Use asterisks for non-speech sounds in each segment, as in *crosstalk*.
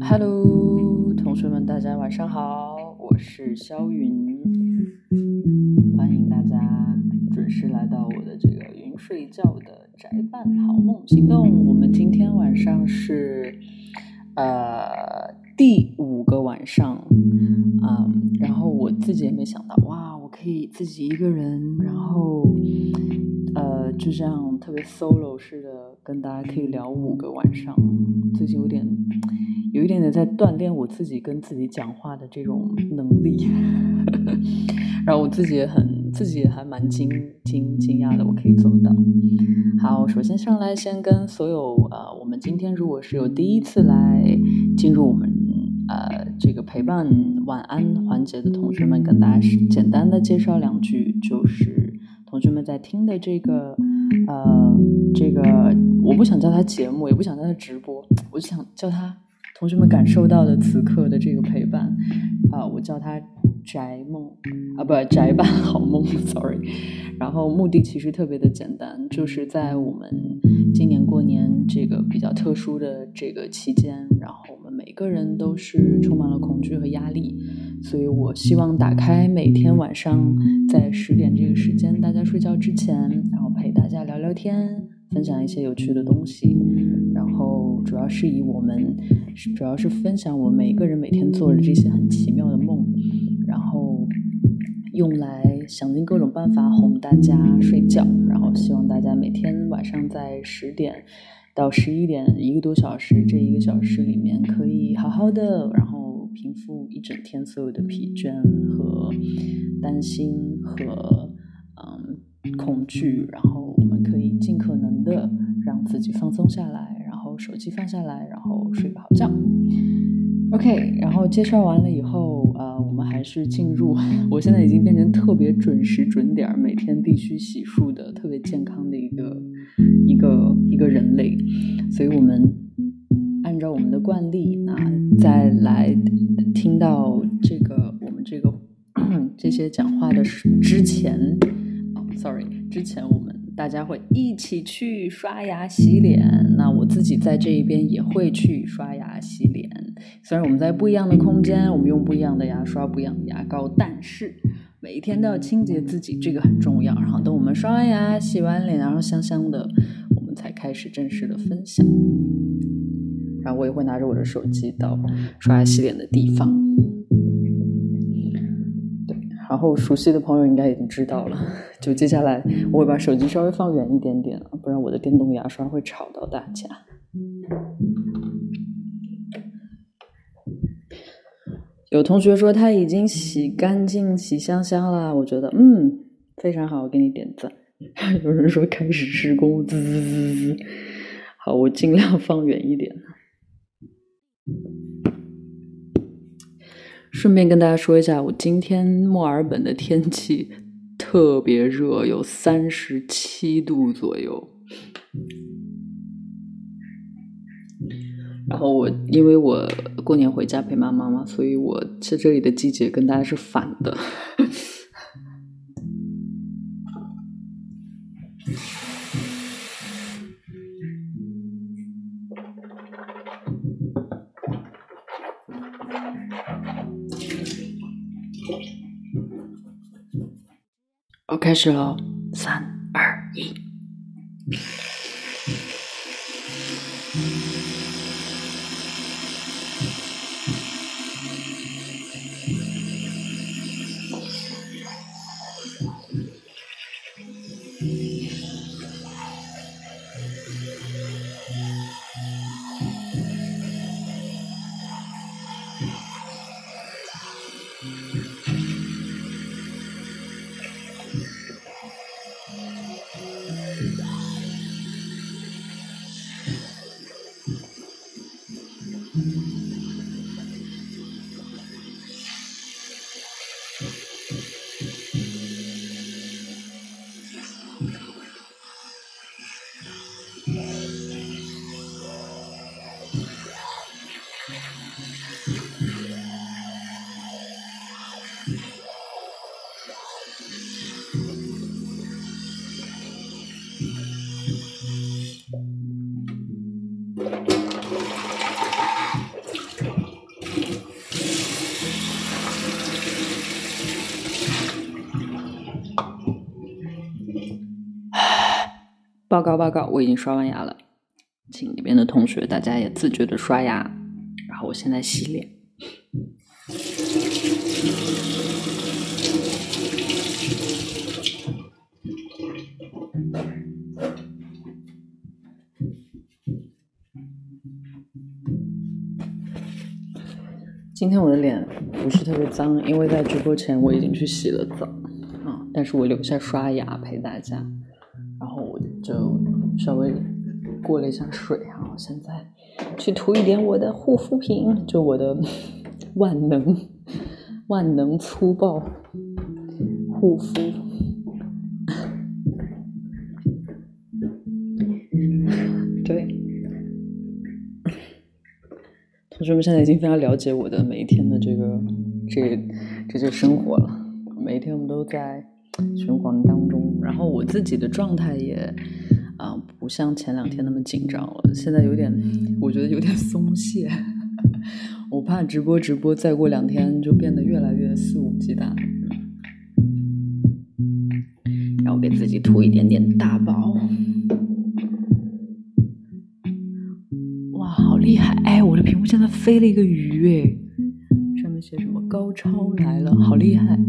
Hello，同学们，大家晚上好，我是肖云，行动。我们今天晚上是呃第五个晚上，嗯，然后我自己也没想到，哇，我可以自己一个人，然后呃就这样特别 solo 似的跟大家可以聊五个晚上，最近有点。有一点点在锻炼我自己跟自己讲话的这种能力，*laughs* 然后我自己也很自己还蛮惊惊惊讶的，我可以做到。好，首先上来先跟所有呃，我们今天如果是有第一次来进入我们呃这个陪伴晚安环节的同学们，跟大家简单的介绍两句，就是同学们在听的这个呃这个，我不想叫它节目，也不想叫它直播，我就想叫它。同学们感受到的此刻的这个陪伴，啊，我叫它宅梦啊，不宅版好梦，*laughs* sorry。然后目的其实特别的简单，就是在我们今年过年这个比较特殊的这个期间，然后我们每个人都是充满了恐惧和压力，所以我希望打开每天晚上在十点这个时间，大家睡觉之前，然后陪大家聊聊天，分享一些有趣的东西，然后主要是以我们。主要是分享我每个人每天做的这些很奇妙的梦，用来想尽各种办法哄大家睡觉，然后希望大家每天晚上在十点到十一点一个多小时这一个小时里面可以好好的，然后平复一整天所有的疲倦和担心和嗯恐惧，然后我们可以尽可能的让自己放松下来。然后手机放下来，然后睡个好觉。OK，然后介绍完了以后，我们还是进入。我现在已经变成特别准时准点，每天必须洗漱的特别健康的一个一个一个人类。所以我们按照我们的惯例，那再来听到这个我们这个这些讲话的之前，哦，sorry，之前我们。大家会一起去刷牙洗脸，那我自己在这一边也会去刷牙洗脸。虽然我们在不一样的空间，我们用不一样的牙刷、不一样的牙膏，但是每一天都要清洁自己，这个很重要。然后等我们刷完牙、洗完脸，然后香香的，我们才开始正式的分享。然后我也会拿着我的手机到刷牙洗脸的地方。对然后熟悉的朋友应该已经知道了，就接下来我会把手机稍微放远一点点，不然我的电动牙刷会吵到大家。有同学说他已经洗干净、洗香香了，我觉得嗯非常好，我给你点赞。*laughs* 有人说开始施工，滋滋滋滋，好，我尽量放远一点。顺便跟大家说一下，我今天墨尔本的天气特别热，有三十七度左右。然后我因为我过年回家陪妈妈嘛，所以我在这里的季节跟大家是反的。我开始了，报告，我已经刷完牙了，请里边的同学大家也自觉的刷牙，然后我现在洗脸。今天我的脸不是特别脏，因为在直播前我已经去洗了澡啊，但是我留下刷牙陪大家。就稍微过了一下水啊，现在去涂一点我的护肤品，就我的 *laughs* 万能万能粗暴护肤。对，同学们现在已经非常了解我的每一天的这个这这些生活了，每一天我们都在。循环当中，然后我自己的状态也啊不像前两天那么紧张了，现在有点，我觉得有点松懈。*laughs* 我怕直播直播再过两天就变得越来越肆无忌惮。让我给自己涂一点点大宝。哇，好厉害！哎，我的屏幕现在飞了一个鱼，哎，上面写什么？高超来了，好厉害！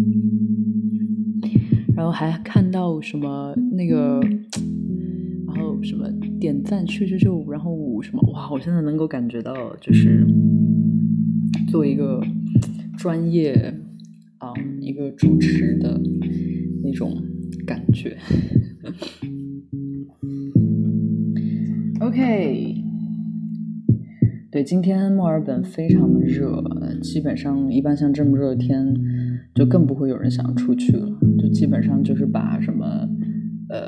然后还看到什么那个，然后什么点赞去去就，然后什么哇！我现在能够感觉到，就是作为一个专业啊一个主持的那种感觉。OK，对，今天墨尔本非常的热，基本上一般像这么热的天，就更不会有人想出去了。就基本上就是把什么呃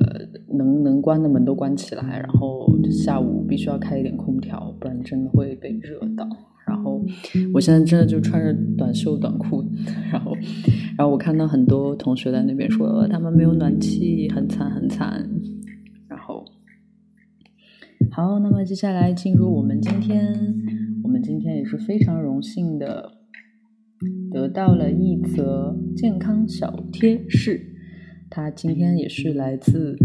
能能关的门都关起来，然后下午必须要开一点空调，不然真的会被热到。然后我现在真的就穿着短袖短裤，然后然后我看到很多同学在那边说他们没有暖气，很惨很惨。然后好，那么接下来进入我们今天，我们今天也是非常荣幸的。得到了一则健康小贴士，他今天也是来自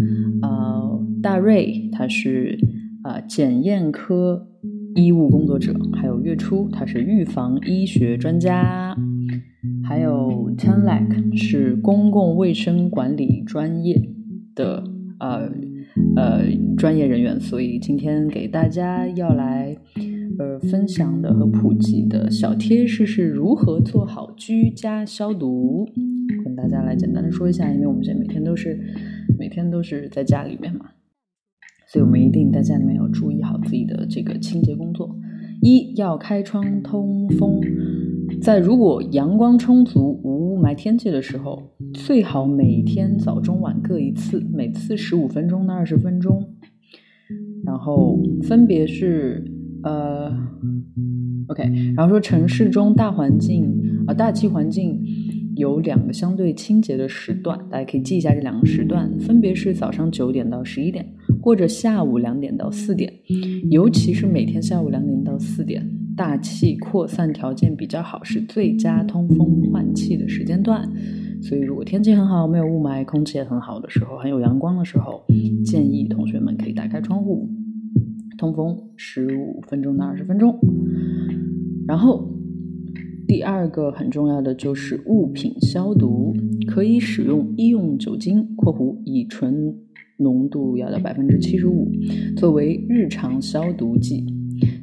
呃大瑞，他是啊检验科医务工作者，还有月初他是预防医学专家，还有 Tenlek 是公共卫生管理专业的呃呃专业人员，所以今天给大家要来。呃，分享的和普及的小贴士是如何做好居家消毒，跟大家来简单的说一下，因为我们现在每天都是每天都是在家里面嘛，所以我们一定在家里面要注意好自己的这个清洁工作。一要开窗通风，在如果阳光充足、无雾霾天气的时候，最好每天早中晚各一次，每次十五分钟到二十分钟，然后分别是。呃，OK，然后说城市中大环境啊，大气环境有两个相对清洁的时段，大家可以记一下这两个时段，分别是早上九点到十一点，或者下午两点到四点，尤其是每天下午两点到四点，大气扩散条件比较好，是最佳通风换气的时间段。所以，如果天气很好，没有雾霾，空气也很好的时候，很有阳光的时候，建议同学们可以打开窗户。通风十五分钟到二十分钟，然后第二个很重要的就是物品消毒，可以使用医用酒精（括弧乙醇浓度要到百分之七十五）作为日常消毒剂，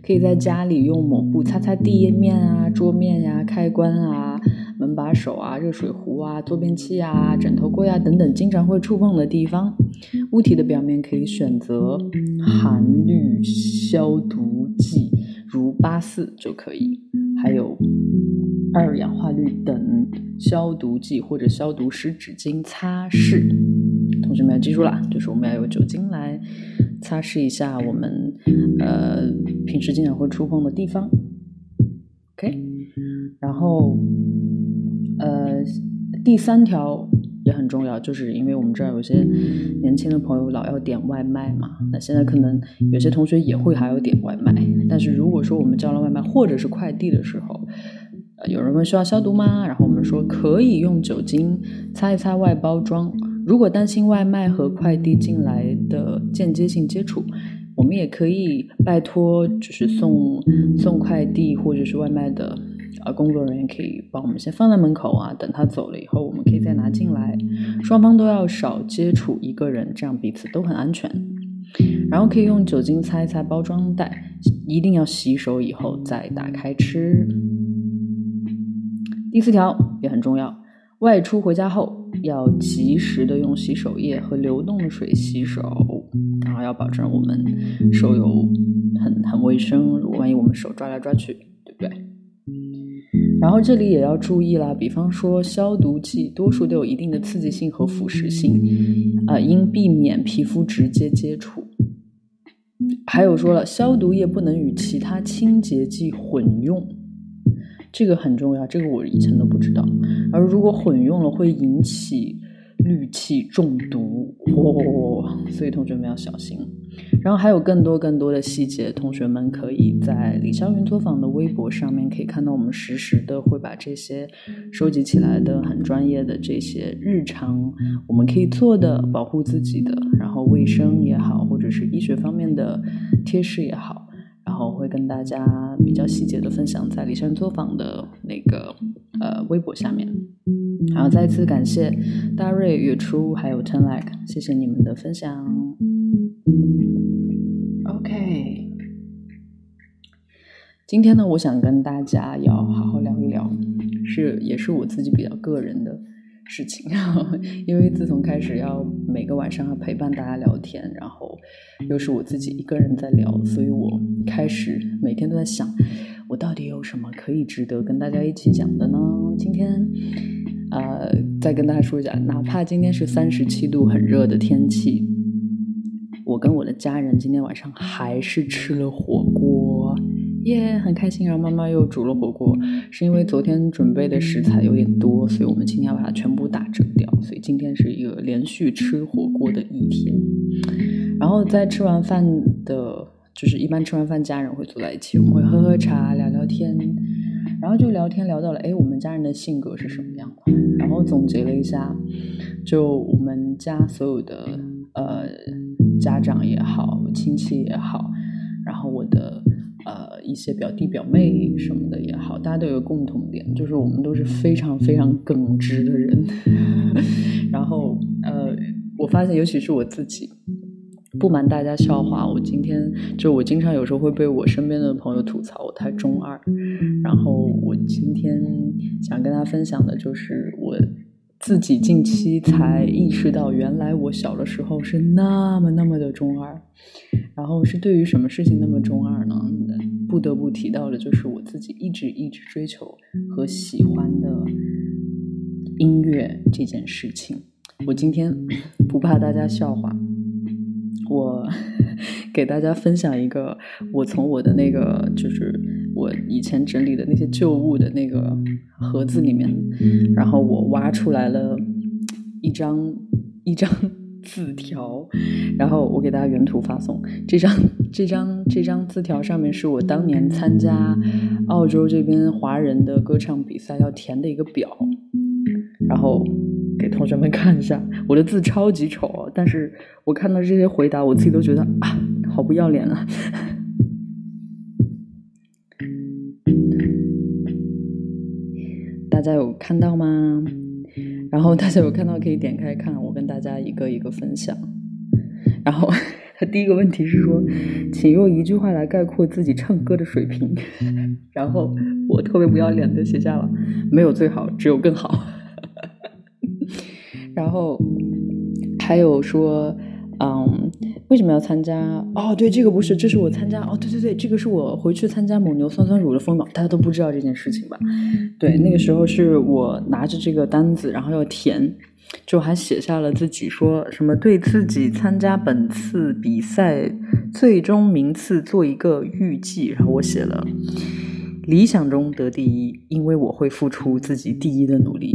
可以在家里用抹布擦擦地面啊、桌面呀、开关啊。门把手啊、热水壶啊、坐便器啊、枕头柜啊等等经常会触碰的地方，物体的表面可以选择含氯消毒剂，如八四就可以，还有二氧化氯等消毒剂或者消毒湿纸巾擦拭。同学们要记住了，就是我们要有酒精来擦拭一下我们呃平时经常会触碰的地方。OK，然后。呃，第三条也很重要，就是因为我们知道有些年轻的朋友老要点外卖嘛，那现在可能有些同学也会还要点外卖，但是如果说我们叫了外卖或者是快递的时候，有人问需要消毒吗？然后我们说可以用酒精擦一擦外包装。如果担心外卖和快递进来的间接性接触，我们也可以拜托，就是送送快递或者是外卖的。啊，工作人员可以帮我们先放在门口啊，等他走了以后，我们可以再拿进来。双方都要少接触一个人，这样彼此都很安全。然后可以用酒精擦一擦包装袋，一定要洗手以后再打开吃。第四条也很重要，外出回家后要及时的用洗手液和流动的水洗手，然后要保证我们手有很很卫生。如果万一我们手抓来抓去，对不对？然后这里也要注意啦，比方说消毒剂，多数都有一定的刺激性和腐蚀性，啊，应避免皮肤直接接触。还有说了，消毒液不能与其他清洁剂混用，这个很重要，这个我以前都不知道。而如果混用了，会引起。氯气中毒哦，所以同学们要小心。然后还有更多更多的细节，同学们可以在李霄云作坊的微博上面可以看到，我们实时的会把这些收集起来的很专业的这些日常我们可以做的保护自己的，然后卫生也好，或者是医学方面的贴士也好，然后会跟大家比较细节的分享在李霄云作坊的那个呃微博下面。然后，再次感谢大瑞、月初还有 Ten Like，谢谢你们的分享。今天呢，我想跟大家要好好聊一聊，是也是我自己比较个人的事情，*laughs* 因为自从开始要每个晚上要陪伴大家聊天，然后又是我自己一个人在聊，所以我开始每天都在想，我到底有什么可以值得跟大家一起讲的呢？今天。呃，再跟大家说一下，哪怕今天是三十七度很热的天气，我跟我的家人今天晚上还是吃了火锅，耶，很开心。然后妈妈又煮了火锅，是因为昨天准备的食材有点多，所以我们今天要把它全部打折掉，所以今天是一个连续吃火锅的一天。然后在吃完饭的，就是一般吃完饭家人会坐在一起，我们会喝喝茶，聊聊天。然后就聊天聊到了，哎，我们家人的性格是什么样的？然后总结了一下，就我们家所有的呃家长也好，亲戚也好，然后我的呃一些表弟表妹什么的也好，大家都有共同点，就是我们都是非常非常耿直的人。*laughs* 然后呃，我发现尤其是我自己。不瞒大家笑话，我今天就我经常有时候会被我身边的朋友吐槽我太中二，然后我今天想跟大家分享的就是我自己近期才意识到，原来我小的时候是那么那么的中二，然后是对于什么事情那么中二呢？不得不提到的就是我自己一直一直追求和喜欢的音乐这件事情。我今天 *coughs* 不怕大家笑话。我 *laughs* 给大家分享一个，我从我的那个就是我以前整理的那些旧物的那个盒子里面，然后我挖出来了一张一张字条，然后我给大家原图发送。这张这张这张字条上面是我当年参加澳洲这边华人的歌唱比赛要填的一个表，然后。给同学们看一下，我的字超级丑，但是我看到这些回答，我自己都觉得啊，好不要脸啊！大家有看到吗？然后大家有看到可以点开看，我跟大家一个一个分享。然后他 *laughs* 第一个问题是说，请用一句话来概括自己唱歌的水平。*laughs* 然后我特别不要脸的写下了，没有最好，只有更好。*laughs* 然后还有说，嗯，为什么要参加？哦，对，这个不是，这是我参加。哦，对对对，这个是我回去参加蒙牛酸酸乳的风暴，大家都不知道这件事情吧？对，那个时候是我拿着这个单子，然后要填，就还写下了自己说什么对自己参加本次比赛最终名次做一个预计，然后我写了。理想中得第一，因为我会付出自己第一的努力。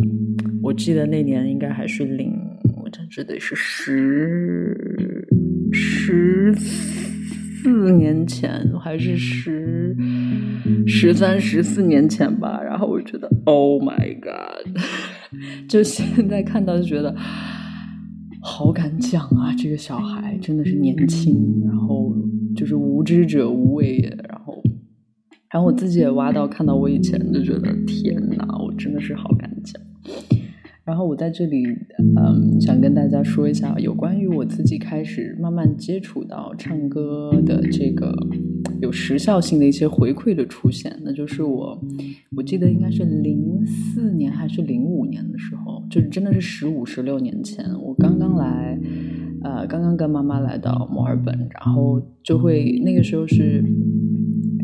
我记得那年应该还是零，我真记得是十十年前，还是十十三十四年前吧。然后我觉得，Oh my God！*laughs* 就现在看到就觉得好敢讲啊，这个小孩真的是年轻，然后就是无知者无畏，然后。然后我自己也挖到，看到我以前就觉得天哪，我真的是好敢讲。然后我在这里，嗯，想跟大家说一下有关于我自己开始慢慢接触到唱歌的这个有时效性的一些回馈的出现。那就是我，我记得应该是零四年还是零五年的时候，就是真的是十五十六年前，我刚刚来，呃，刚刚跟妈妈来到墨尔本，然后就会那个时候是。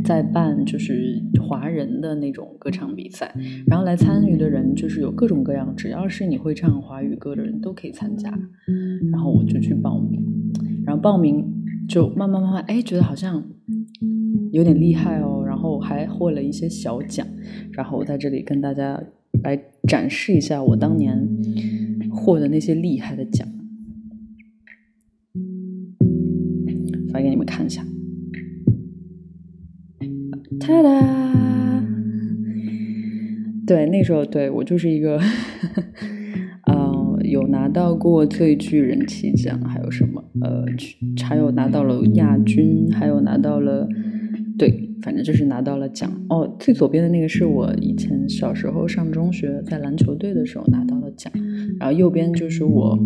在办就是华人的那种歌唱比赛，然后来参与的人就是有各种各样，只要是你会唱华语歌的人都可以参加。然后我就去报名，然后报名就慢慢慢慢，哎，觉得好像有点厉害哦，然后还获了一些小奖。然后我在这里跟大家来展示一下我当年获的那些厉害的奖，发给你们看一下。哒哒，对，那时候对我就是一个，呃，有拿到过最具人气奖，还有什么，呃，还有拿到了亚军，还有拿到了，对，反正就是拿到了奖。哦，最左边的那个是我以前小时候上中学在篮球队的时候拿到的奖，然后右边就是我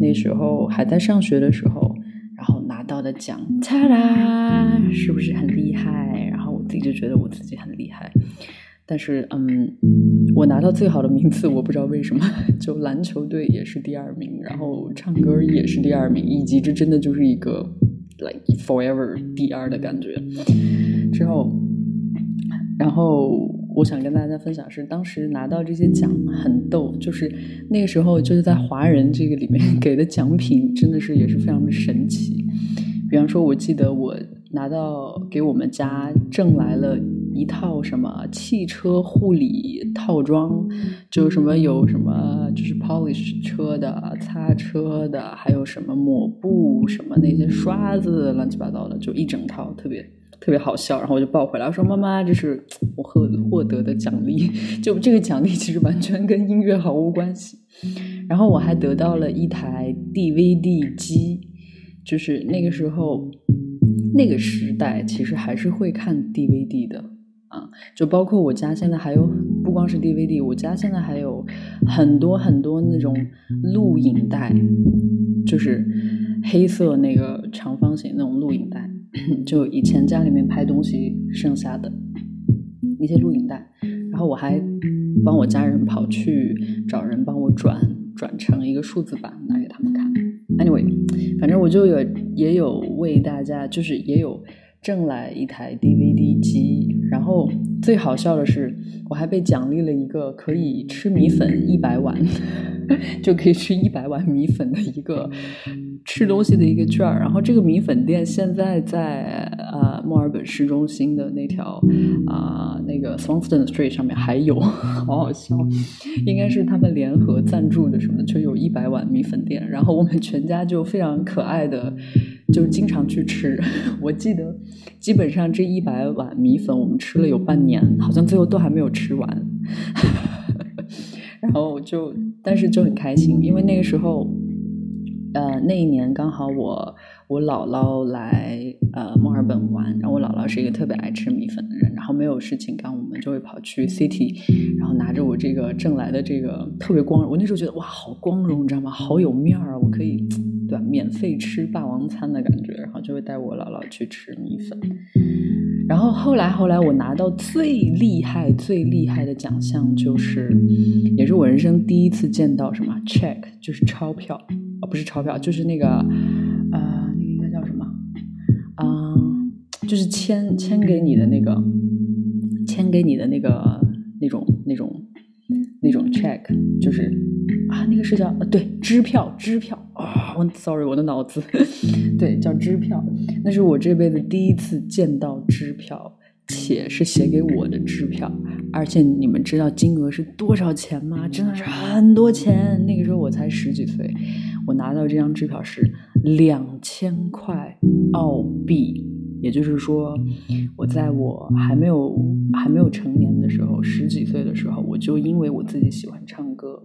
那时候还在上学的时候，然后拿到的奖。哒啦，是不是很厉害？然后。自己就觉得我自己很厉害，但是嗯，我拿到最好的名次，我不知道为什么，就篮球队也是第二名，然后唱歌也是第二名，以及这真的就是一个 like forever 第二的感觉。之后，然后我想跟大家分享是，当时拿到这些奖很逗，就是那个时候就是在华人这个里面 *laughs* 给的奖品真的是也是非常的神奇。比方说，我记得我。拿到给我们家挣来了一套什么汽车护理套装，就什么有什么就是 polish 车的、擦车的，还有什么抹布、什么那些刷子，乱七八糟的，就一整套，特别特别好笑。然后我就抱回来，我说妈妈，这是我获获得的奖励。*laughs* 就这个奖励其实完全跟音乐毫无关系。然后我还得到了一台 DVD 机，就是那个时候。那个时代其实还是会看 DVD 的啊，就包括我家现在还有，不光是 DVD，我家现在还有很多很多那种录影带，就是黑色那个长方形那种录影带，*coughs* 就以前家里面拍东西剩下的那些录影带，然后我还帮我家人跑去找人帮我转转成一个数字版拿给他们看。Anyway，反正我就有也有为大家，就是也有挣来一台 DVD 机，然后最好笑的是，我还被奖励了一个可以吃米粉一百碗，*laughs* 就可以吃一百碗米粉的一个。吃东西的一个券儿，然后这个米粉店现在在呃墨尔本市中心的那条啊那个 Swanston Street 上面还有，好好笑，应该是他们联合赞助的什么，就有一百碗米粉店，然后我们全家就非常可爱的就经常去吃，我记得基本上这一百碗米粉我们吃了有半年，好像最后都还没有吃完，*laughs* 然后就但是就很开心，因为那个时候。呃，那一年刚好我我姥姥来呃墨尔本玩，然后我姥姥是一个特别爱吃米粉的人，然后没有事情干，我们就会跑去 City，然后拿着我这个挣来的这个特别光荣，我那时候觉得哇，好光荣，你知道吗？好有面儿啊，我可以对吧？免费吃霸王餐的感觉，然后就会带我姥姥去吃米粉。然后后来后来我拿到最厉害最厉害的奖项，就是也是我人生第一次见到什么 check，就是钞票。哦，不是钞票，就是那个，呃，那个应该叫什么？嗯，就是签签给你的那个，签给你的那个那种那种那种 check，就是啊，那个是叫呃，对，支票，支票啊，我 sorry，我的脑子，*laughs* 对，叫支票，那是我这辈子第一次见到支票。且是写给我的支票，而且你们知道金额是多少钱吗？真的是很多钱。那个时候我才十几岁，我拿到这张支票是两千块澳币，也就是说，我在我还没有还没有成年的时候，十几岁的时候，我就因为我自己喜欢唱歌。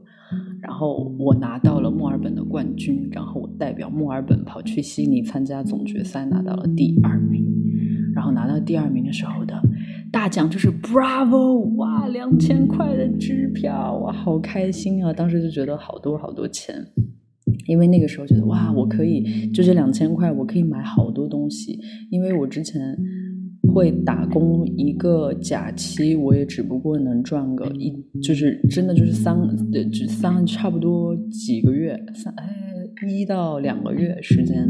然后我拿到了墨尔本的冠军，然后我代表墨尔本跑去悉尼参加总决赛，拿到了第二名。然后拿到第二名的时候的大奖就是 Bravo，哇，两千块的支票，哇，好开心啊！当时就觉得好多好多钱，因为那个时候觉得哇，我可以就这两千块，我可以买好多东西，因为我之前。会打工一个假期，我也只不过能赚个一，就是真的就是三，只三差不多几个月，三哎一到两个月时间，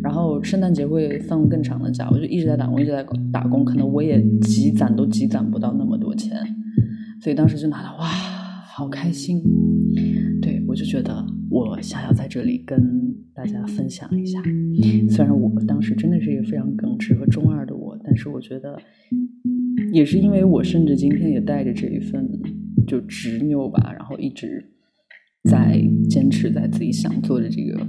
然后圣诞节会放更长的假，我就一直在打工，一直在打工，可能我也积攒都积攒不到那么多钱，所以当时就拿到哇，好开心，我就觉得我想要在这里跟大家分享一下，虽然我当时真的是一个非常耿直和中二的我。但是我觉得，也是因为我甚至今天也带着这一份就执拗吧，然后一直在坚持在自己想做的这个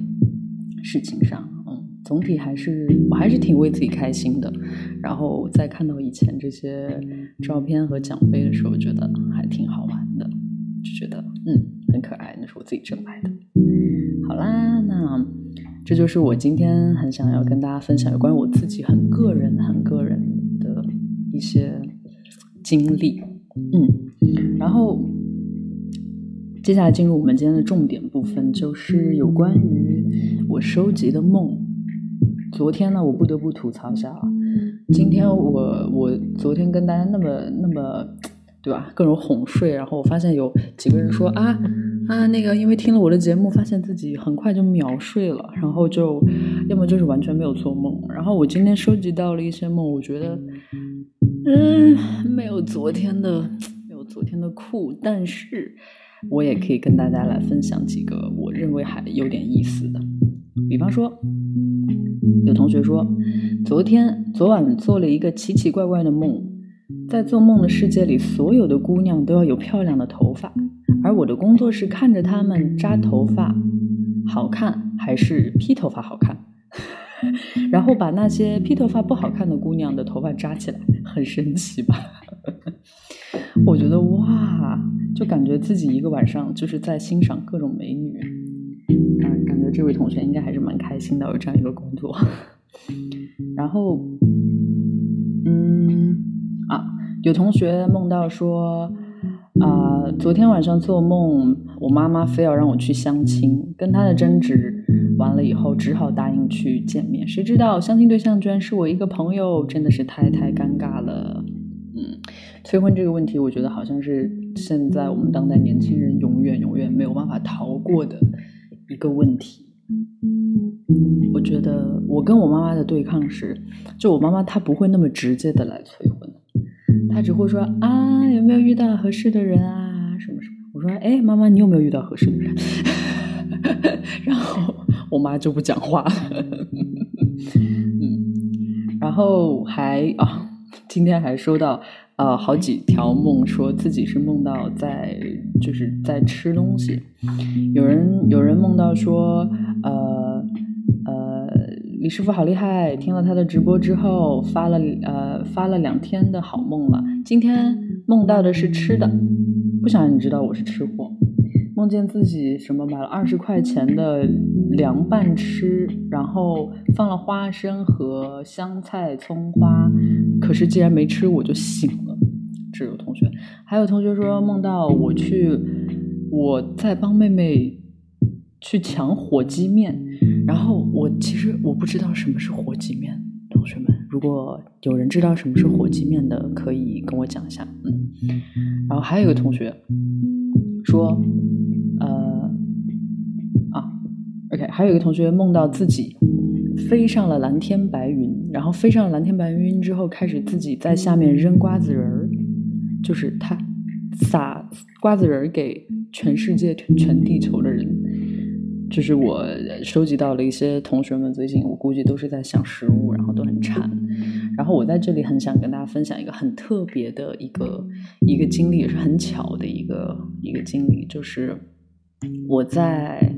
事情上。嗯，总体还是我还是挺为自己开心的。然后在看到以前这些照片和奖杯的时候，觉得还挺好玩的，就觉得嗯很可爱，那是我自己挣来的。好啦，那。这就是我今天很想要跟大家分享有关于我自己很个人、很个人的一些经历。嗯，然后接下来进入我们今天的重点部分，就是有关于我收集的梦。昨天呢，我不得不吐槽一下啊，今天我我昨天跟大家那么那么对吧，各种哄睡，然后我发现有几个人说啊。啊，那个，因为听了我的节目，发现自己很快就秒睡了，然后就要么就是完全没有做梦。然后我今天收集到了一些梦，我觉得，嗯，没有昨天的，没有昨天的酷。但是，我也可以跟大家来分享几个我认为还有点意思的。比方说，有同学说，昨天昨晚做了一个奇奇怪怪的梦，在做梦的世界里，所有的姑娘都要有漂亮的头发。而我的工作是看着她们扎头发好看还是披头发好看，*laughs* 然后把那些披头发不好看的姑娘的头发扎起来，很神奇吧？*laughs* 我觉得哇，就感觉自己一个晚上就是在欣赏各种美女，感感觉这位同学应该还是蛮开心的，有这样一个工作。*laughs* 然后，嗯啊，有同学梦到说。啊，昨天晚上做梦，我妈妈非要让我去相亲，跟她的争执完了以后，只好答应去见面。谁知道相亲对象居然是我一个朋友，真的是太太尴尬了。嗯，催婚这个问题，我觉得好像是现在我们当代年轻人永远永远没有办法逃过的一个问题。我觉得我跟我妈妈的对抗是，就我妈妈她不会那么直接的来催婚。他只会说啊，有没有遇到合适的人啊？什么什么？我说，哎，妈妈，你有没有遇到合适的人？*laughs* 然后我妈就不讲话了。嗯，然后还啊，今天还收到啊好几条梦，说自己是梦到在就是在吃东西。有人有人梦到说，呃呃，李师傅好厉害，听了他的直播之后发了呃发了两天的好梦了。今天梦到的是吃的，不想让你知道我是吃货。梦见自己什么买了二十块钱的凉拌吃，然后放了花生和香菜、葱花，可是既然没吃，我就醒了。这有同学，还有同学说梦到我去，我在帮妹妹去抢火鸡面，然后我其实我不知道什么是火鸡面。同学们，如果有人知道什么是火鸡面的，可以跟我讲一下。嗯，然后还有一个同学说，呃，啊，OK，还有一个同学梦到自己飞上了蓝天白云，然后飞上了蓝天白云之后，开始自己在下面扔瓜子仁儿，就是他撒瓜子仁儿给全世界、全地球的人。就是我收集到了一些同学们最近，我估计都是在想食物，然后都很馋。然后我在这里很想跟大家分享一个很特别的一个一个经历，也是很巧的一个一个经历，就是我在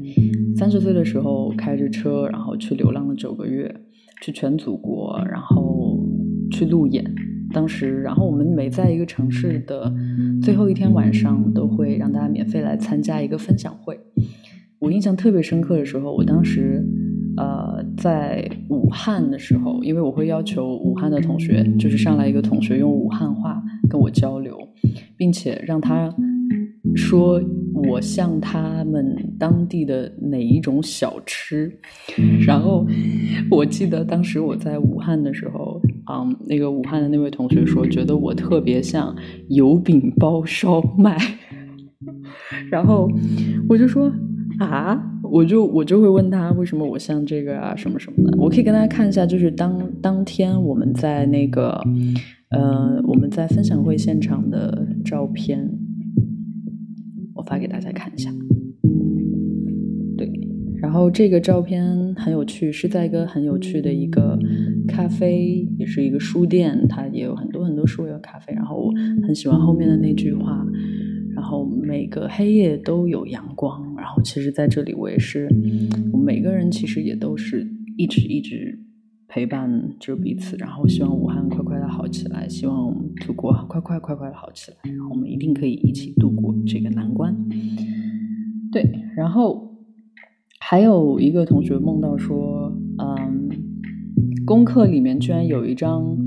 三十岁的时候开着车，然后去流浪了九个月，去全祖国，然后去路演。当时，然后我们每在一个城市的最后一天晚上，都会让大家免费来参加一个分享会。我印象特别深刻的时候，我当时。呃，在武汉的时候，因为我会要求武汉的同学，就是上来一个同学用武汉话跟我交流，并且让他说我像他们当地的哪一种小吃。然后我记得当时我在武汉的时候，嗯，那个武汉的那位同学说，觉得我特别像油饼包烧麦。*laughs* 然后我就说啊。我就我就会问他为什么我像这个啊什么什么的，我可以跟大家看一下，就是当当天我们在那个呃我们在分享会现场的照片，我发给大家看一下。对，然后这个照片很有趣，是在一个很有趣的一个咖啡，也是一个书店，它也有很多很多书，有咖啡。然后我很喜欢后面的那句话。然后每个黑夜都有阳光，然后其实在这里我也是，我们每个人其实也都是一直一直陪伴着彼此，然后希望武汉快快的好起来，希望祖国快快快快的好起来，然后我们一定可以一起度过这个难关。对，然后还有一个同学梦到说，嗯，功课里面居然有一张，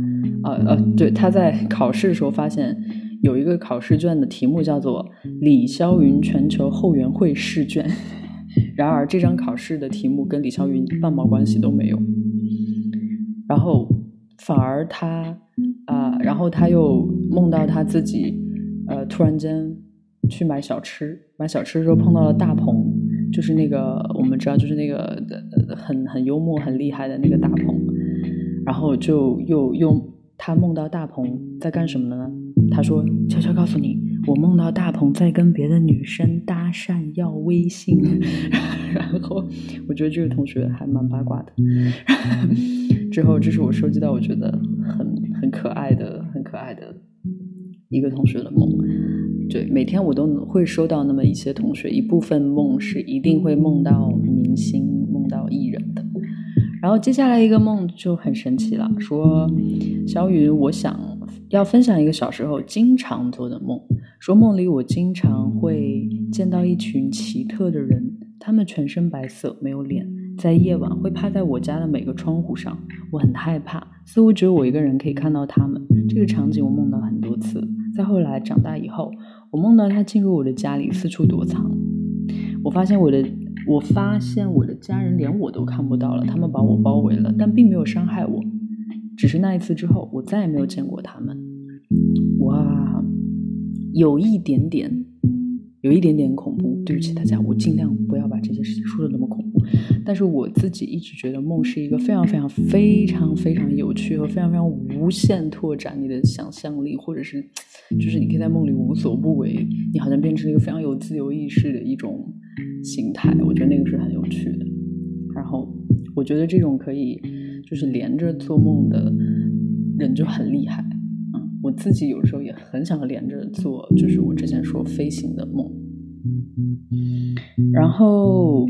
呃呃，对，他在考试的时候发现。有一个考试卷的题目叫做李霄云全球后援会试卷，然而这张考试的题目跟李霄云半毛关系都没有，然后反而他啊，然后他又梦到他自己呃突然间去买小吃，买小吃的时候碰到了大鹏，就是那个我们知道就是那个很很幽默很厉害的那个大鹏，然后就又又他梦到大鹏在干什么呢？他说：“悄悄告诉你，我梦到大鹏在跟别的女生搭讪要微信。*laughs* ”然后我觉得这个同学还蛮八卦的。*laughs* 之后，这是我收集到我觉得很很可爱的、很可爱的一个同学的梦。对，每天我都会收到那么一些同学，一部分梦是一定会梦到明星、梦到艺人的。然后接下来一个梦就很神奇了，说小雨，我想。要分享一个小时候经常做的梦，说梦里我经常会见到一群奇特的人，他们全身白色，没有脸，在夜晚会趴在我家的每个窗户上，我很害怕，似乎只有我一个人可以看到他们。这个场景我梦到很多次。再后来长大以后，我梦到他进入我的家里，四处躲藏。我发现我的，我发现我的家人连我都看不到了，他们把我包围了，但并没有伤害我。只是那一次之后，我再也没有见过他们。哇，有一点点，有一点点恐怖。对不起大家，我尽量不要把这些事情说的那么恐怖。但是我自己一直觉得梦是一个非常非常非常非常有趣和非常非常无限拓展你的想象力，或者是就是你可以在梦里无所不为，你好像变成了一个非常有自由意识的一种形态。我觉得那个是很有趣的。然后我觉得这种可以。就是连着做梦的人就很厉害，嗯，我自己有时候也很想连着做，就是我之前说飞行的梦。然后，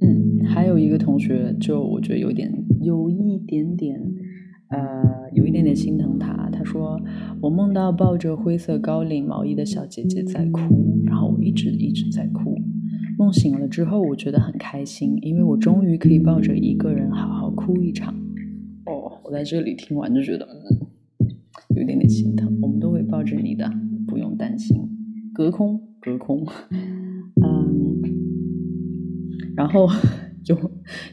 嗯，还有一个同学，就我觉得有点有一点点，呃，有一点点心疼他。他说我梦到抱着灰色高领毛衣的小姐姐在哭，然后我一直一直在哭。梦醒了之后，我觉得很开心，因为我终于可以抱着一个人好好哭一场。我在这里听完就觉得，嗯，有一点点心疼。我们都会抱着你的，不用担心。隔空，隔空，嗯。然后 *laughs* 有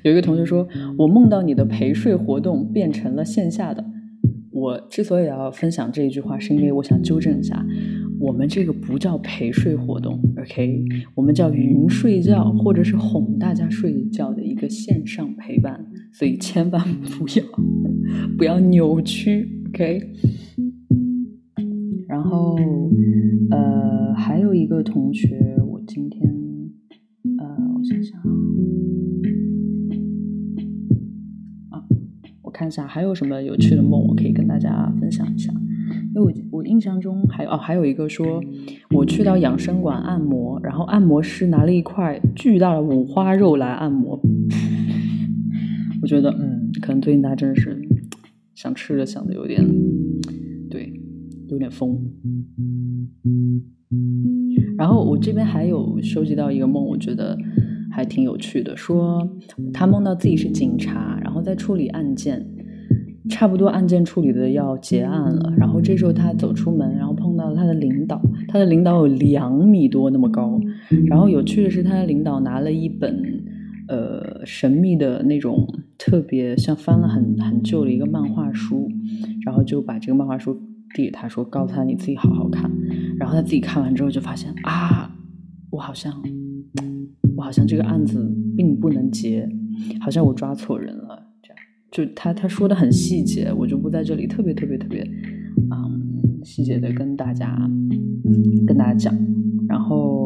有一个同学说，我梦到你的陪睡活动变成了线下的。我之所以要分享这一句话，是因为我想纠正一下，我们这个不叫陪睡活动，OK？我们叫云睡觉，或者是哄大家睡觉的一个线上陪伴，所以千万不要不要扭曲，OK？然后呃，还有一个同学，我今天呃，我想想啊。我看一下还有什么有趣的梦，我可以跟大家分享一下。因为我我印象中还哦还有一个说，我去到养生馆按摩，然后按摩师拿了一块巨大的五花肉来按摩。*laughs* 我觉得嗯，可能最近大家真的是想吃的想的有点对，有点疯。然后我这边还有收集到一个梦，我觉得还挺有趣的。说他梦到自己是警察，然后在处理案件，差不多案件处理的要结案了。然后这时候他走出门，然后碰到了他的领导，他的领导有两米多那么高。然后有趣的是，他的领导拿了一本呃神秘的那种特别像翻了很很旧的一个漫画书，然后就把这个漫画书递给他说，告诉他你自己好好看。然后他自己看完之后就发现啊，我好像，我好像这个案子并不能结，好像我抓错人了。这样，就他他说的很细节，我就不在这里特别特别特别，嗯，细节的跟大家跟大家讲。然后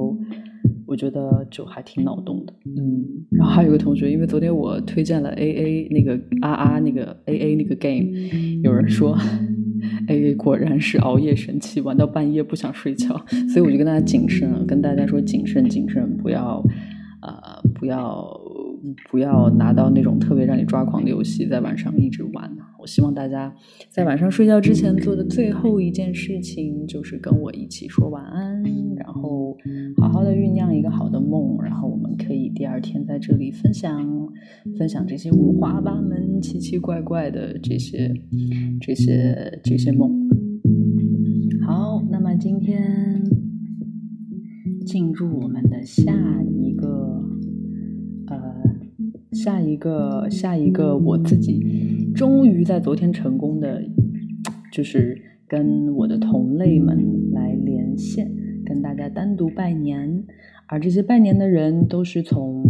我觉得就还挺脑洞的，嗯。然后还有个同学，因为昨天我推荐了 A A 那个啊啊那个 A A 那个 game，有人说。A A 果然是熬夜神器，玩到半夜不想睡觉，所以我就跟大家谨慎，跟大家说谨慎谨慎，不要，呃，不要不要拿到那种特别让你抓狂的游戏，在晚上一直玩。我希望大家在晚上睡觉之前做的最后一件事情，就是跟我一起说晚安，然后好好的酝酿一个好的梦，然后我们可以第二天在这里分享分享这些五花八门、奇奇怪怪的这些这些这些梦。好，那么今天进入我们的下一个呃下一个下一个我自己。终于在昨天成功的，就是跟我的同类们来连线，跟大家单独拜年。而这些拜年的人都是从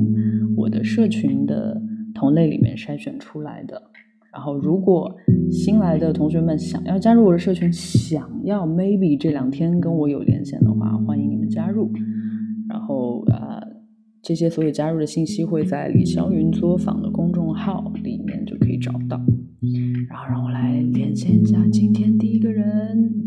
我的社群的同类里面筛选出来的。然后，如果新来的同学们想要加入我的社群，想要 maybe 这两天跟我有连线的话，欢迎你们加入。然后，呃，这些所有加入的信息会在李霄云作坊的号里面就可以找到。然后让我来连线一下今天第一个人。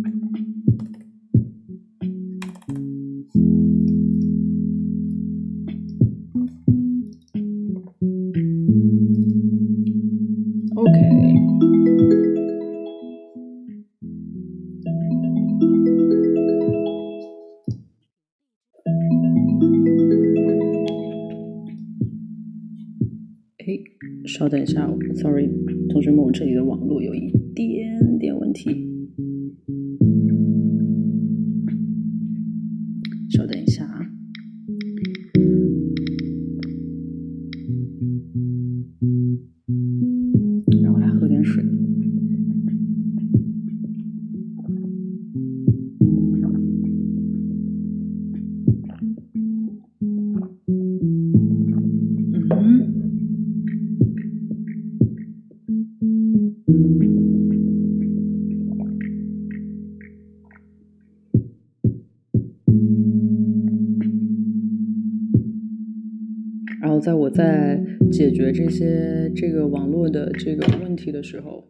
这些这个网络的这个问题的时候，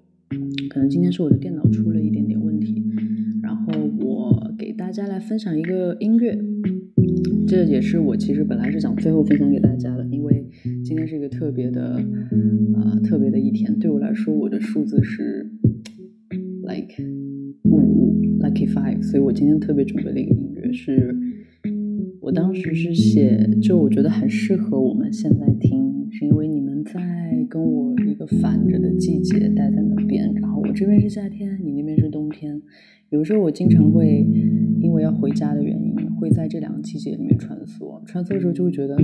可能今天是我的电脑出了一点点问题，然后我给大家来分享一个音乐，这也是我其实本来是想最后分享给大家的，因为今天是一个特别的呃特别的一天，对我来说我的数字是 like 五 lucky five，所以我今天特别准备了一个音乐是。我当时是写，就我觉得很适合我们现在听，跟我一个反着的季节待在那边，然后我这边是夏天，你那边是冬天。有时候我经常会因为要回家的原因，会在这两个季节里面穿梭，穿梭的时候就会觉得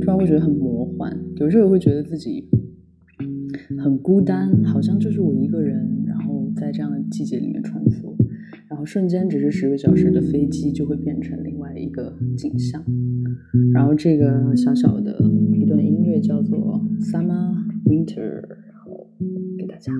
突然会觉得很魔幻，有时候也会觉得自己很孤单，好像就是我一个人，然后在这样的季节里面穿梭。然后瞬间只是十个小时的飞机，就会变成另外一个景象。然后这个小小的一段音乐叫做《Summer Winter》，然后给大家。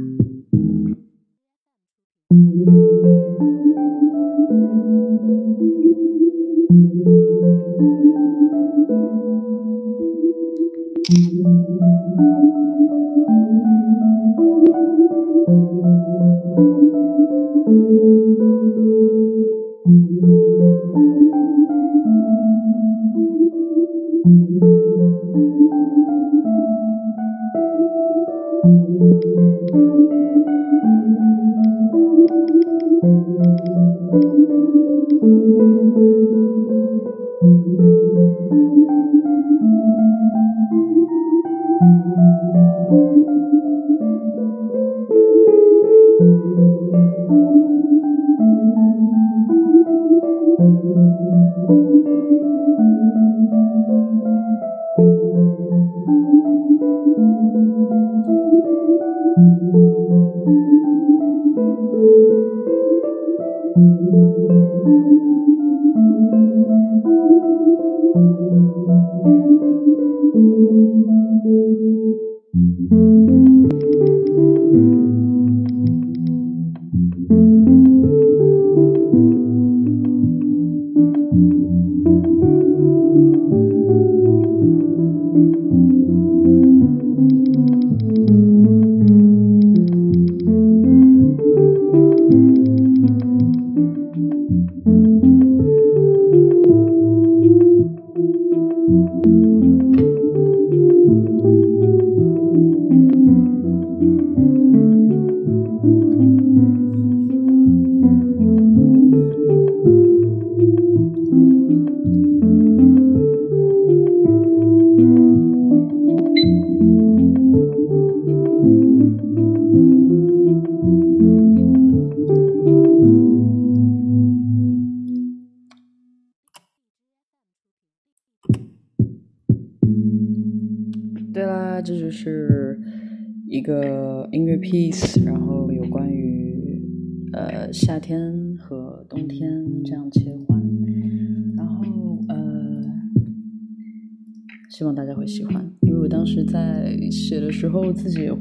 的时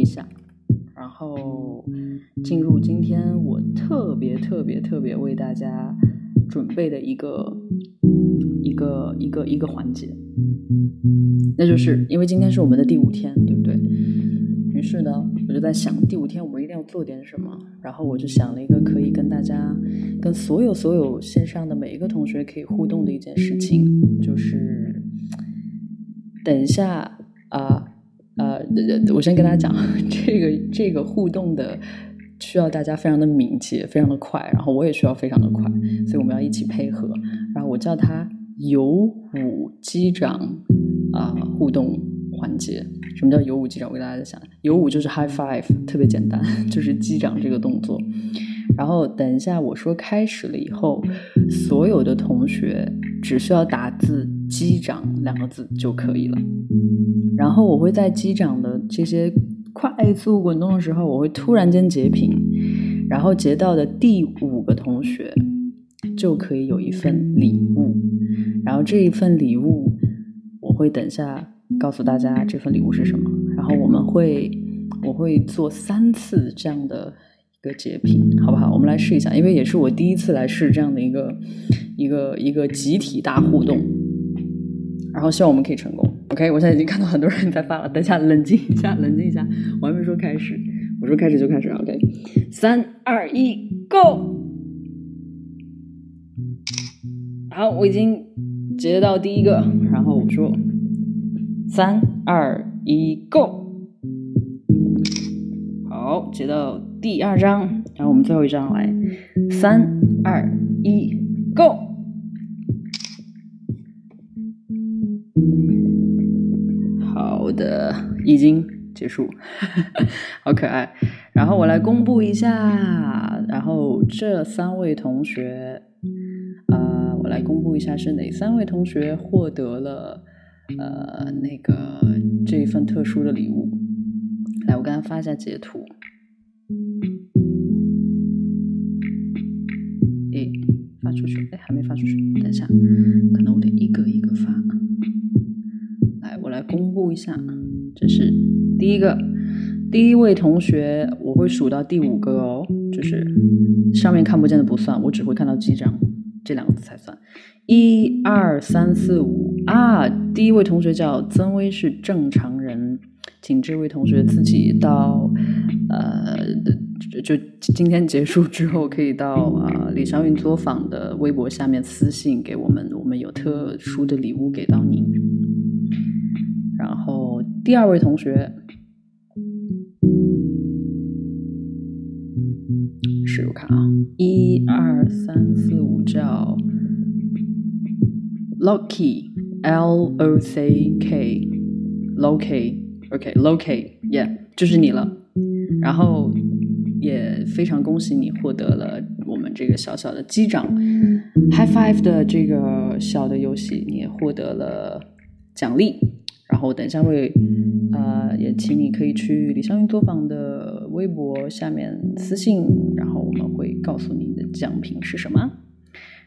一下，然后进入今天我特别特别特别为大家准备的一个一个一个一个环节。那就是因为今天是我们的第五天，对不对？于是呢，我就在想，第五天我们一定要做点什么。然后我就想了一个可以跟大家、跟所有所有线上的每一个同学可以互动的一件事情，就是等一下啊呃我先跟大家讲，*laughs* 这个这个互动的需要大家非常的敏捷，非常的快，然后我也需要非常的快，所以我们要一起配合。然后我叫它有舞击掌啊、互动环节。什么叫有舞击掌？我给大家讲，有舞就是 high five，特别简单，*laughs* 就是击掌这个动作。然后等一下我说开始了以后，所有的同学只需要打字“击掌”两个字就可以了。然后我会在击掌的这些快速滚动的时候，我会突然间截屏，然后截到的第五个同学就可以有一份礼物。然后这一份礼物，我会等下告诉大家这份礼物是什么。然后我们会，我会做三次这样的一个截屏，好不好？我们来试一下，因为也是我第一次来试这样的一个一个一个集体大互动。然后希望我们可以成功。OK，我现在已经看到很多人在发了，等一下冷静一下，冷静一下，我还没说开始，我说开始就开始，OK，三二一，Go！好，我已经截到第一个，然后我说三二一，Go！好，截到第二张，然后我们最后一张来，三二一，Go！好的，已经结束，*laughs* 好可爱。然后我来公布一下，然后这三位同学，呃，我来公布一下是哪三位同学获得了呃那个这一份特殊的礼物。来，我给他发一下截图。去，哎，还没发出去，等一下，可能我得一个一个发。来，我来公布一下，这是第一个，第一位同学，我会数到第五个哦，就是上面看不见的不算，我只会看到击掌这两个字才算。一二三四五啊，第一位同学叫曾威，是正常人，请这位同学自己到呃，就今天结束之后，可以到啊李祥云作坊的微博下面私信给我们，我们有特殊的礼物给到您。然后第二位同学是我看啊，一二三四五叫，Lucky L O C K Loki OK Loki Yeah 就是你了。然后也非常恭喜你获得了我们这个小小的机长 High Five 的这个小的游戏，你也获得了奖励。然后等一下会呃也请你可以去李湘云作坊的微博下面私信，然后我们会告诉你的奖品是什么。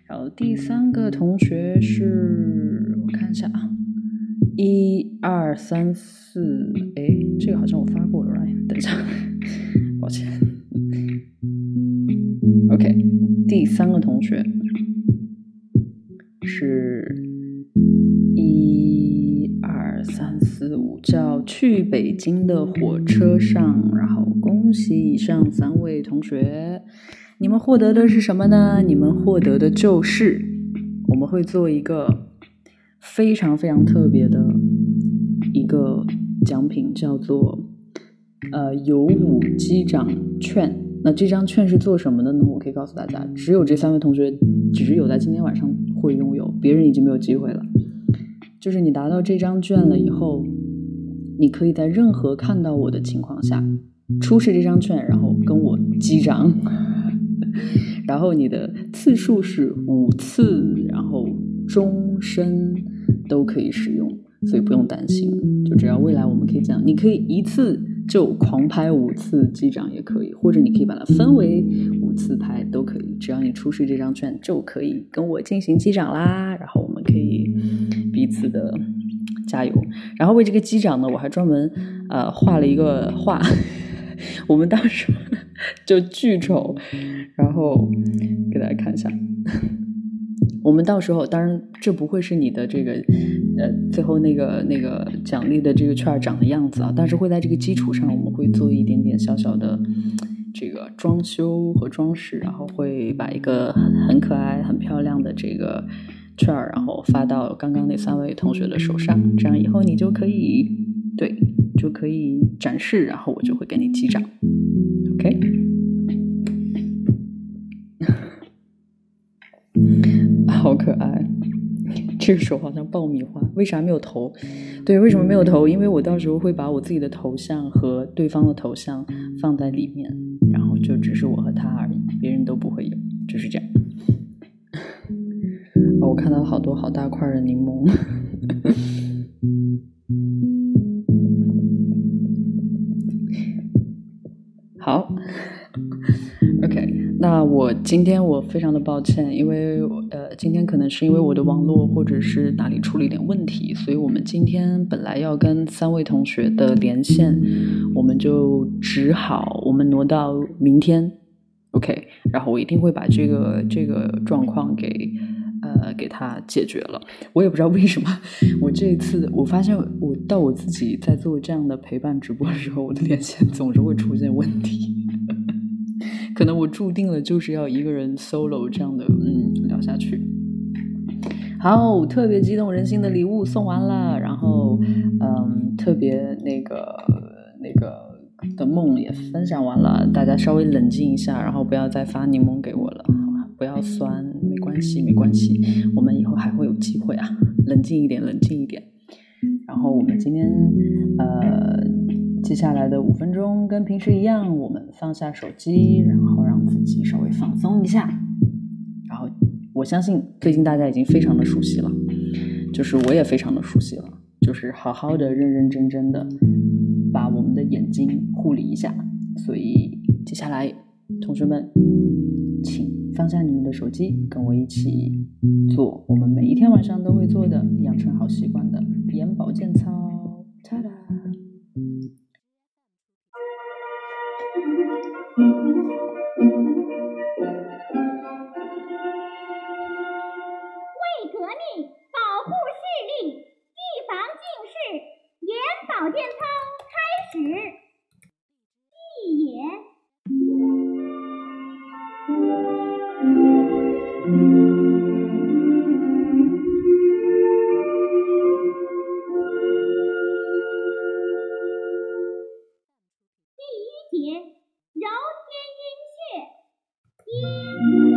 然后第三个同学是我看一下啊，一二三四，哎，这个好像我发过了，来等一下。第三个同学是一二三四五，叫去北京的火车上。然后恭喜以上三位同学，你们获得的是什么呢？你们获得的就是我们会做一个非常非常特别的一个奖品，叫做。呃，有五机长券，那这张券是做什么的呢？我可以告诉大家，只有这三位同学，只有在今天晚上会拥有，别人已经没有机会了。就是你拿到这张券了以后，你可以在任何看到我的情况下出示这张券，然后跟我击掌，*laughs* 然后你的次数是五次，然后终身都可以使用，所以不用担心。就只要未来我们可以这样，你可以一次。就狂拍五次机长也可以，或者你可以把它分为五次拍都可以，只要你出示这张券就可以跟我进行机长啦。然后我们可以彼此的加油。然后为这个机长呢，我还专门呃画了一个画，*laughs* 我们当时 *laughs* 就巨丑，然后给大家看一下。我们到时候，当然这不会是你的这个，呃，最后那个那个奖励的这个券长的样子啊，但是会在这个基础上，我们会做一点点小小的这个装修和装饰，然后会把一个很可爱、很漂亮的这个券儿，然后发到刚刚那三位同学的手上，这样以后你就可以对就可以展示，然后我就会给你记账，OK。*laughs* 好可爱，这个手好像爆米花，为啥没有头？对，为什么没有头？因为我到时候会把我自己的头像和对方的头像放在里面，然后就只是我和他而已，别人都不会有，就是这样。我看到好多好大块的柠檬，那我今天我非常的抱歉，因为呃，今天可能是因为我的网络或者是哪里出了一点问题，所以我们今天本来要跟三位同学的连线，我们就只好我们挪到明天，OK，然后我一定会把这个这个状况给呃给他解决了。我也不知道为什么，我这一次我发现我到我自己在做这样的陪伴直播的时候，我的连线总是会出现问题。可能我注定了就是要一个人 solo 这样的，嗯，聊下去。好，特别激动人心的礼物送完了，然后，嗯，特别那个那个的梦也分享完了，大家稍微冷静一下，然后不要再发柠檬给我了，好吧？不要酸，没关系，没关系，我们以后还会有机会啊，冷静一点，冷静一点。然后我们今天，呃。接下来的五分钟跟平时一样，我们放下手机，然后让自己稍微放松一下。然后我相信最近大家已经非常的熟悉了，就是我也非常的熟悉了，就是好好的、认认真真的把我们的眼睛护理一下。所以接下来，同学们，请放下你们的手机，跟我一起做我们每一天晚上都会做的养成好习惯的眼保健操。柔天音穴一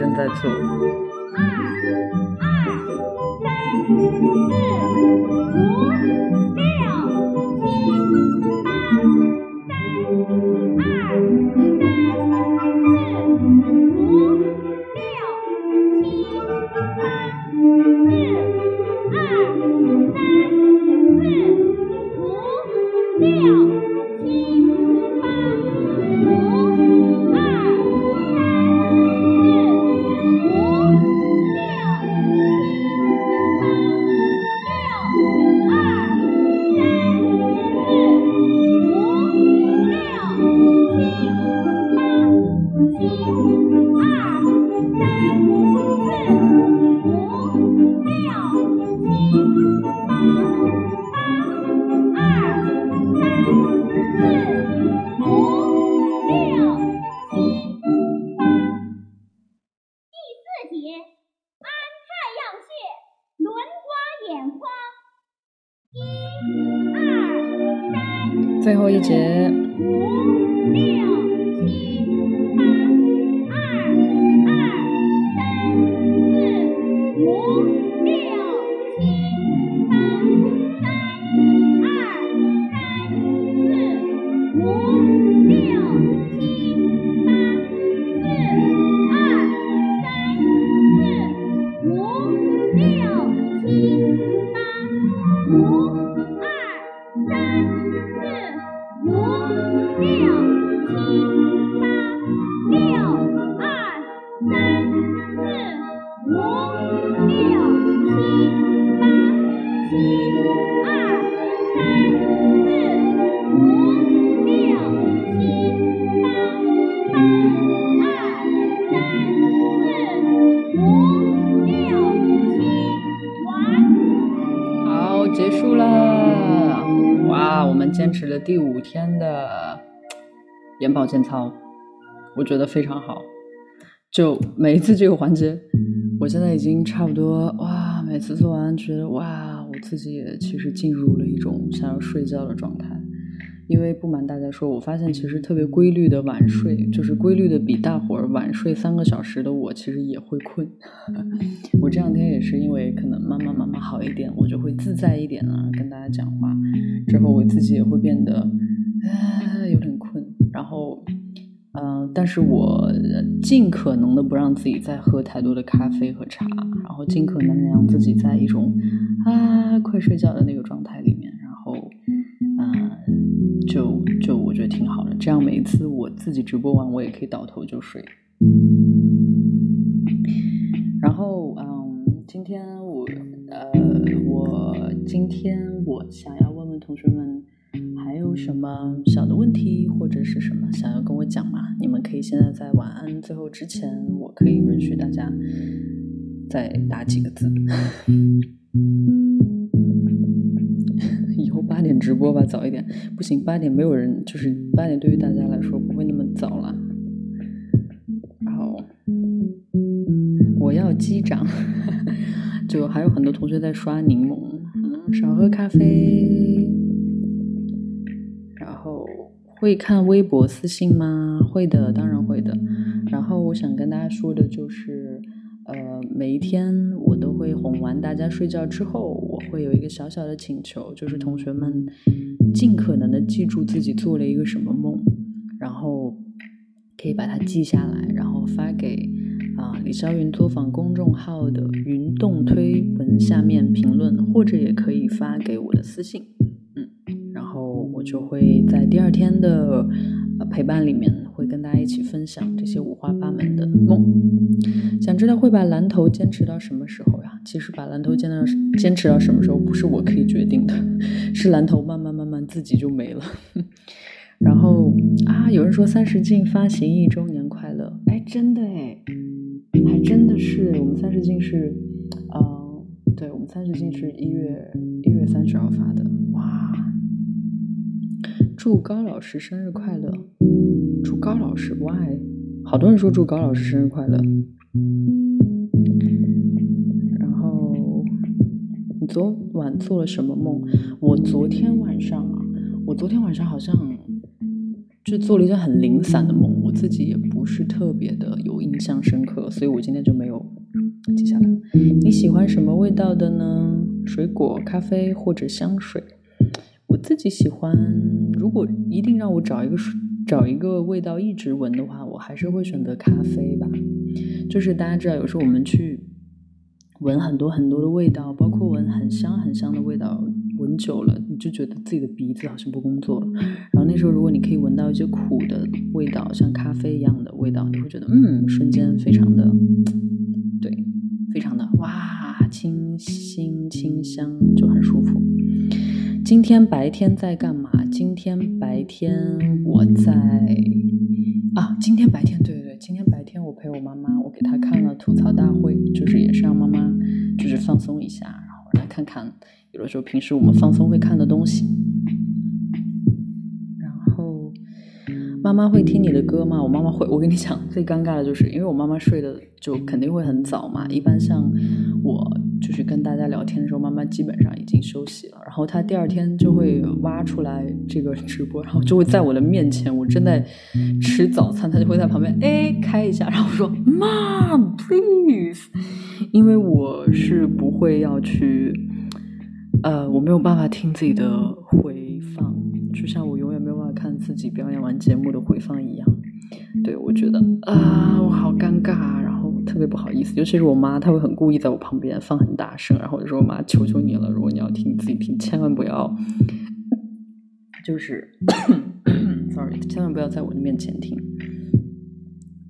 正在做。六七眼保健操，我觉得非常好。就每一次这个环节，我现在已经差不多哇，每次做完觉得哇，我自己也其实进入了一种想要睡觉的状态。因为不瞒大家说，我发现其实特别规律的晚睡，就是规律的比大伙儿晚睡三个小时的我，其实也会困。*laughs* 我这两天也是因为可能慢慢慢慢好一点，我就会自在一点啊，跟大家讲话之后，我自己也会变得啊有点困。然后嗯，但是我尽可能的不让自己再喝太多的咖啡和茶，然后尽可能的让自己在一种啊快睡觉的那个状态里面，然后。嗯就就我觉得挺好的，这样每一次我自己直播完，我也可以倒头就睡。然后，嗯，今天我，呃，我今天我想要，有什么小的问题或者是什么想要跟我讲吗？你们可以现在在晚安最后之前，我可以允许大家再打几个字。*laughs* 以后八点直播吧，早一点不行。八点没有人，就是八点对于大家来说不会那么早了。然后我要击掌，*laughs* 就还有很多同学在刷柠檬。嗯，少喝咖啡。会看微博私信吗？会的，当然会的。然后我想跟大家说的就是。呃，每一天我都会哄完大家睡觉之后，我会有一个小小的请求，就是同学们尽可能的记住自己做了一个什么梦，然后可以把它记下来，然后发给啊李霄云作坊公众号的云动推文下面评论，或者也可以发给我的私信，我就会在第二天的陪伴里面。会跟大家一起分享这些五花八门的梦。想知道会把蓝头坚持到什么时候呀？其实把蓝头坚到坚持到什么时候不是我可以决定的，*laughs* 是蓝头慢慢慢慢自己就没了。*laughs* 然后啊，有人说三十进发行一周年快乐，哎，真的哎，还真的是我们三十进是，呃，对我们三十进是一月一月三十号发的，哇！祝高老师生日快乐，祝高老师 why？好多人说祝高老师生日快乐。然后你昨晚做了什么梦？我昨天晚上啊，我昨天晚上好像。就做了一件很零散的梦，我自己也不是特别的有印象深刻，所以我今天就没有记下来。你喜欢什么味道的呢？水果、咖啡或者香水？我自己喜欢，如果一定让我找一个找一个味道一直闻的话，我还是会选择咖啡吧。就是大家知道，有时候我们去闻很多很多的味道，包括闻很香很香的味道。闻久了，你就觉得自己的鼻子好像不工作了。然后那时候，如果你可以闻到一些苦的味道，像咖啡一样的味道，你会觉得，嗯，瞬间非常的，对，非常的哇，清新清香，就很舒服。今天白天在干嘛？今天白天我在啊，今天白天，对对对，今天白天我陪我妈妈，我给她看了吐槽大会，就是也是让妈妈就是放松一下，然后来看看。有的时候，平时我们放松会看的东西。然后，妈妈会听你的歌吗？我妈妈会。我跟你讲，最尴尬的就是，因为我妈妈睡的就肯定会很早嘛。一般像我就是跟大家聊天的时候，妈妈基本上已经休息了。然后她第二天就会挖出来这个直播，然后就会在我的面前，我正在吃早餐，她就会在旁边哎开一下，然后说：“Mom, please。”因为我是不会要去。呃，我没有办法听自己的回放，就像我永远没有办法看自己表演完节目的回放一样。对我觉得啊，我好尴尬，然后特别不好意思。尤其是我妈，她会很故意在我旁边放很大声，然后我就说我：“妈，求求你了，如果你要听，你自己听，千万不要，就是，*coughs* sorry，千万不要在我的面前听。”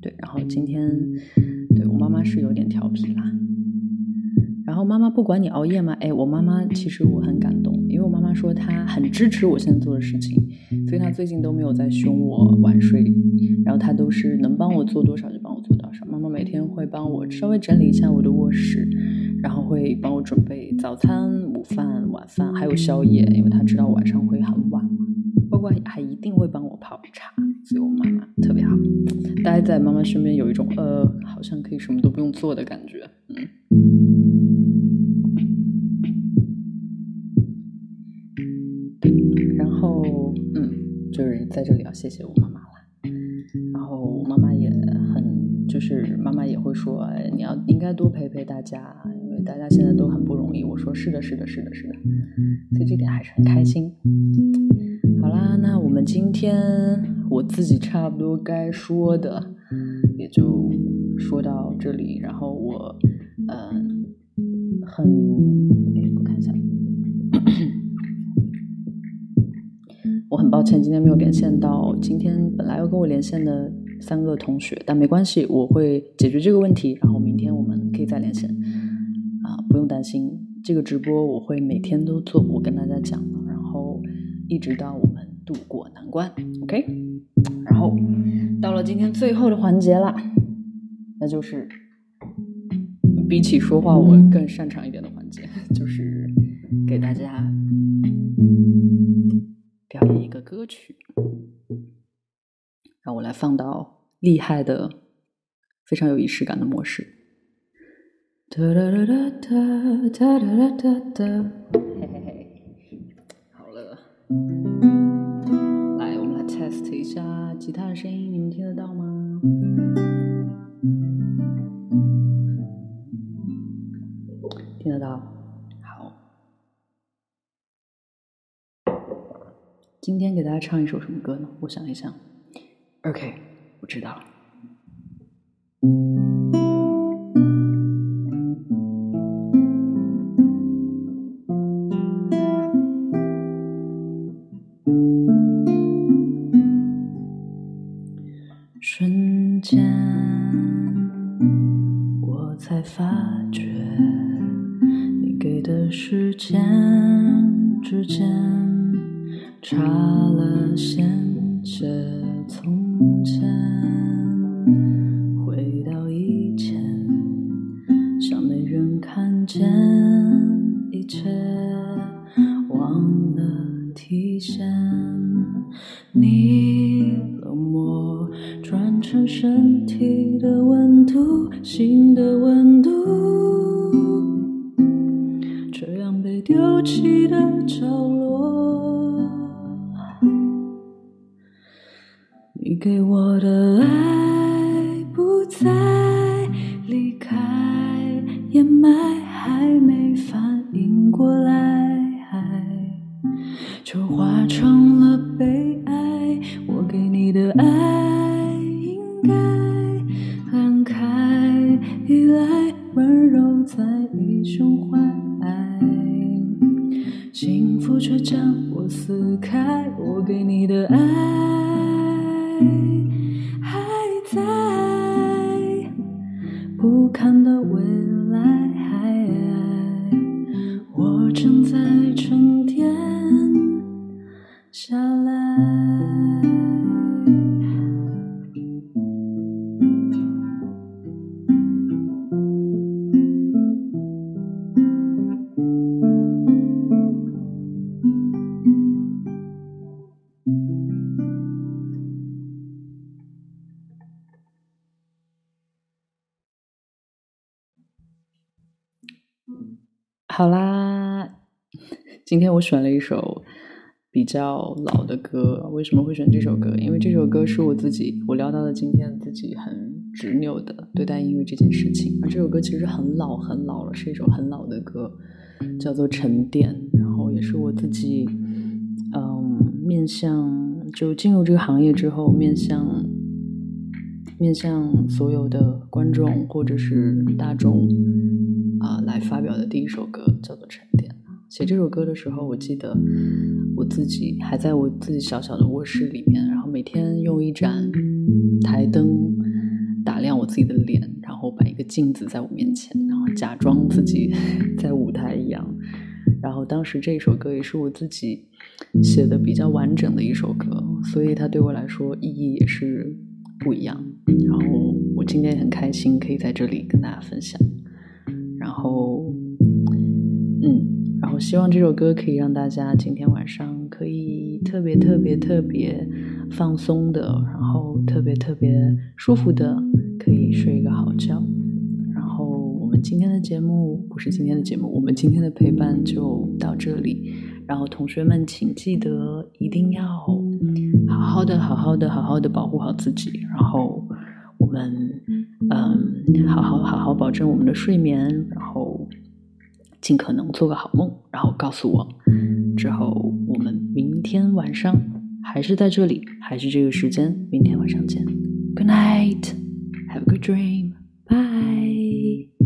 对，然后今天对我妈妈是有点调皮啦。然后妈妈不管你熬夜吗？哎，我妈妈其实我很感动，因为我妈妈说她很支持我现在做的事情，所以她最近都没有在凶我晚睡，然后她都是能帮我做多少就帮我做多少。妈妈每天会帮我稍微整理一下我的卧室，然后会帮我准备早餐、午饭、晚饭，还有宵夜，因为她知道晚上会很晚嘛。包括还一定会帮我泡茶，所以我妈妈特别好。待在妈妈身边有一种呃，好像可以什么都不用做的感觉，嗯。在这里要谢谢我妈妈了，然后我妈妈也很，就是妈妈也会说，你要应该多陪陪大家，因为大家现在都很不容易。我说是的，是的，是的，是的，所以这点还是很开心。好啦，那我们今天我自己差不多该说的也就说到这里，然后我嗯很，抱歉今天没有连线到今天本来要跟我连线的三个同学，但没关系，我会解决这个问题。然后明天我们可以再连线啊，不用担心。这个直播我会每天都做，我跟大家讲，然后一直到我们渡过难关，OK。然后到了今天最后的环节了，那就是比起说话我更擅长一点的环节，*laughs* 就是给大家。表演一个歌曲，让我来放到厉害的、非常有仪式感的模式。哒哒哒哒哒哒哒哒，嘿嘿嘿，好了，来，我们来 test 一下吉他的声音，你们听得到吗？听得到。今天给大家唱一首什么歌呢？我想一想。OK，我知道了。瞬间，我才发觉，你给的时间之间。差了，衔接从前。今天我选了一首。比较老的歌，为什么会选这首歌？因为这首歌是我自己，我聊到了今天自己很执拗的对待音乐这件事情。而这首歌其实很老很老了，是一首很老的歌，叫做《沉淀》。然后也是我自己，嗯，面向就进入这个行业之后，面向面向所有的观众或者是大众啊来发表的第一首歌，叫做《沉》。写这首歌的时候，我记得我自己还在我自己小小的卧室里面，然后每天用一盏台灯打亮我自己的脸，然后摆一个镜子在我面前，然后假装自己 *laughs* 在舞台一样。然后当时这首歌也是我自己写的比较完整的一首歌，所以它对我来说意义也是不一样。然后我今天很开心可以在这里跟大家分享。然后，希望这首歌可以让大家今天晚上可以特别特别特别放松的，然后特别特别舒服的，可以睡一个好觉。然后我们今天的节目不是今天的节目，我们今天的陪伴就到这里。然后同学们请记得一定要好好的、好好的、好好的保护好自己。然后我们嗯，好好好好保证我们的睡眠。然后。尽可能做个好梦，然后告诉我。之后我们明天晚上还是在这里，还是这个时间。明天晚上见。Good night, have a good dream. Bye.